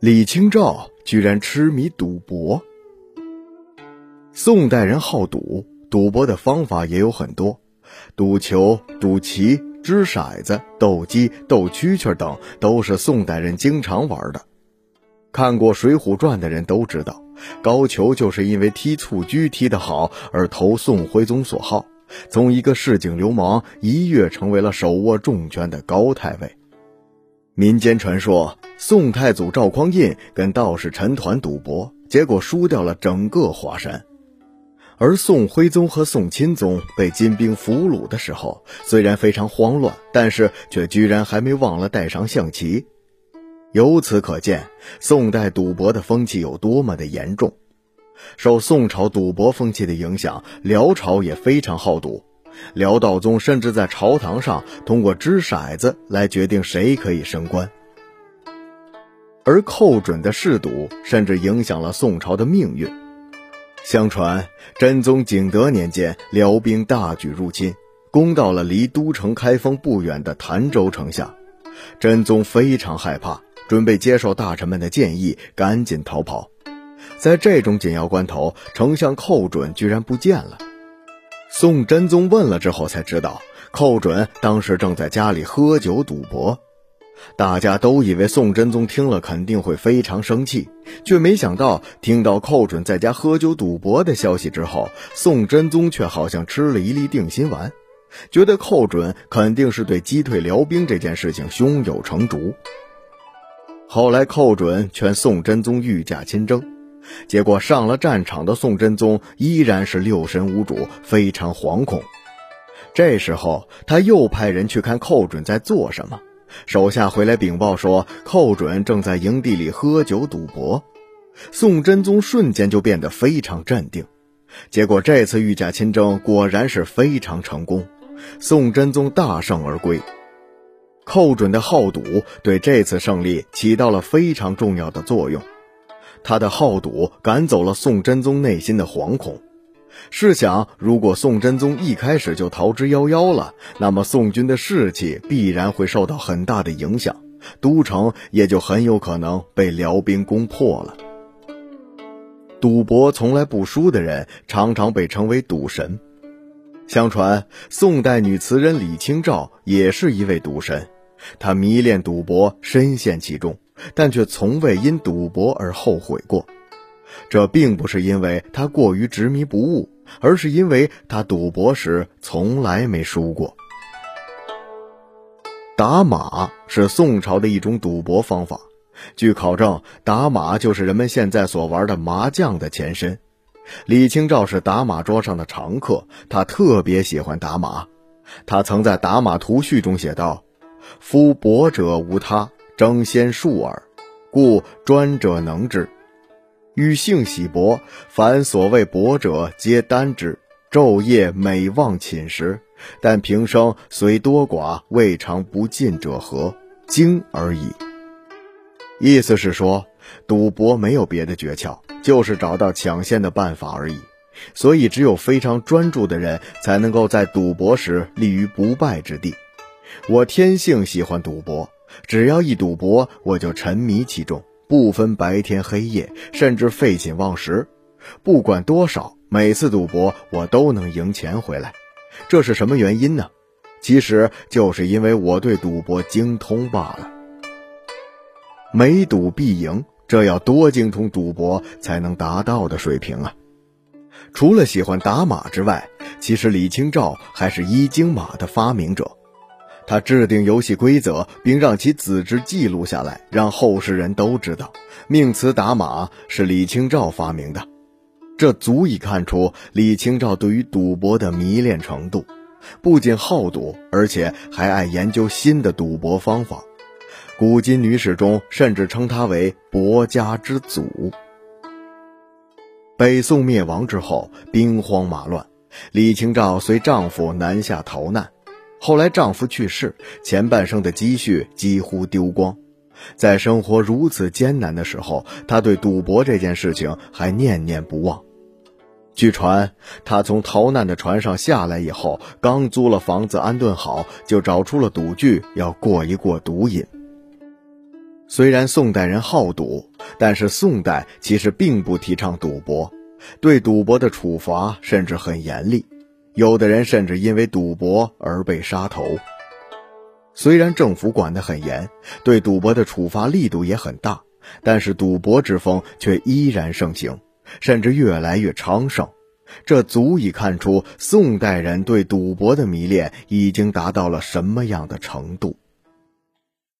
李清照居然痴迷赌博。宋代人好赌，赌博的方法也有很多，赌球、赌棋、掷骰子、斗鸡、斗蛐蛐等都是宋代人经常玩的。看过《水浒传》的人都知道，高俅就是因为踢蹴鞠踢得好而投宋徽宗所好，从一个市井流氓一跃成为了手握重权的高太尉。民间传说，宋太祖赵匡胤跟道士陈抟赌博，结果输掉了整个华山。而宋徽宗和宋钦宗被金兵俘虏的时候，虽然非常慌乱，但是却居然还没忘了带上象棋。由此可见，宋代赌博的风气有多么的严重。受宋朝赌博风气的影响，辽朝也非常好赌。辽道宗甚至在朝堂上通过掷骰子来决定谁可以升官，而寇准的嗜赌甚至影响了宋朝的命运。相传真宗景德年间，辽兵大举入侵，攻到了离都城开封不远的潭州城下，真宗非常害怕，准备接受大臣们的建议，赶紧逃跑。在这种紧要关头，丞相寇准居然不见了。宋真宗问了之后，才知道寇准当时正在家里喝酒赌博。大家都以为宋真宗听了肯定会非常生气，却没想到听到寇准在家喝酒赌博的消息之后，宋真宗却好像吃了一粒定心丸，觉得寇准肯定是对击退辽兵这件事情胸有成竹。后来寇准劝宋真宗御驾亲征。结果上了战场的宋真宗依然是六神无主，非常惶恐。这时候他又派人去看寇准在做什么，手下回来禀报说寇准正在营地里喝酒赌博。宋真宗瞬间就变得非常镇定。结果这次御驾亲征果然是非常成功，宋真宗大胜而归。寇准的好赌对这次胜利起到了非常重要的作用。他的好赌赶走了宋真宗内心的惶恐。试想，如果宋真宗一开始就逃之夭夭了，那么宋军的士气必然会受到很大的影响，都城也就很有可能被辽兵攻破了。赌博从来不输的人，常常被称为赌神。相传，宋代女词人李清照也是一位赌神，她迷恋赌博，深陷其中。但却从未因赌博而后悔过，这并不是因为他过于执迷不悟，而是因为他赌博时从来没输过。打马是宋朝的一种赌博方法，据考证，打马就是人们现在所玩的麻将的前身。李清照是打马桌上的常客，他特别喜欢打马，他曾在《打马图序》中写道：“夫博者无他。”争先数耳，故专者能之。与性喜博，凡所谓博者，皆单之。昼夜每忘寝食，但平生虽多寡，未尝不尽者何？精而已。意思是说，赌博没有别的诀窍，就是找到抢先的办法而已。所以，只有非常专注的人，才能够在赌博时立于不败之地。我天性喜欢赌博。只要一赌博，我就沉迷其中，不分白天黑夜，甚至废寝忘食。不管多少，每次赌博我都能赢钱回来。这是什么原因呢？其实就是因为我对赌博精通罢了。每赌必赢，这要多精通赌博才能达到的水平啊！除了喜欢打马之外，其实李清照还是一经马的发明者。他制定游戏规则，并让其子侄记录下来，让后世人都知道命词打马是李清照发明的。这足以看出李清照对于赌博的迷恋程度，不仅好赌，而且还爱研究新的赌博方法。古今女史中甚至称他为“博家之祖”。北宋灭亡之后，兵荒马乱，李清照随丈夫南下逃难。后来丈夫去世，前半生的积蓄几乎丢光，在生活如此艰难的时候，她对赌博这件事情还念念不忘。据传，她从逃难的船上下来以后，刚租了房子安顿好，就找出了赌具，要过一过赌瘾。虽然宋代人好赌，但是宋代其实并不提倡赌博，对赌博的处罚甚至很严厉，有的人甚至因为赌博而被杀头。虽然政府管得很严，对赌博的处罚力度也很大，但是赌博之风却依然盛行，甚至越来越昌盛。这足以看出宋代人对赌博的迷恋已经达到了什么样的程度。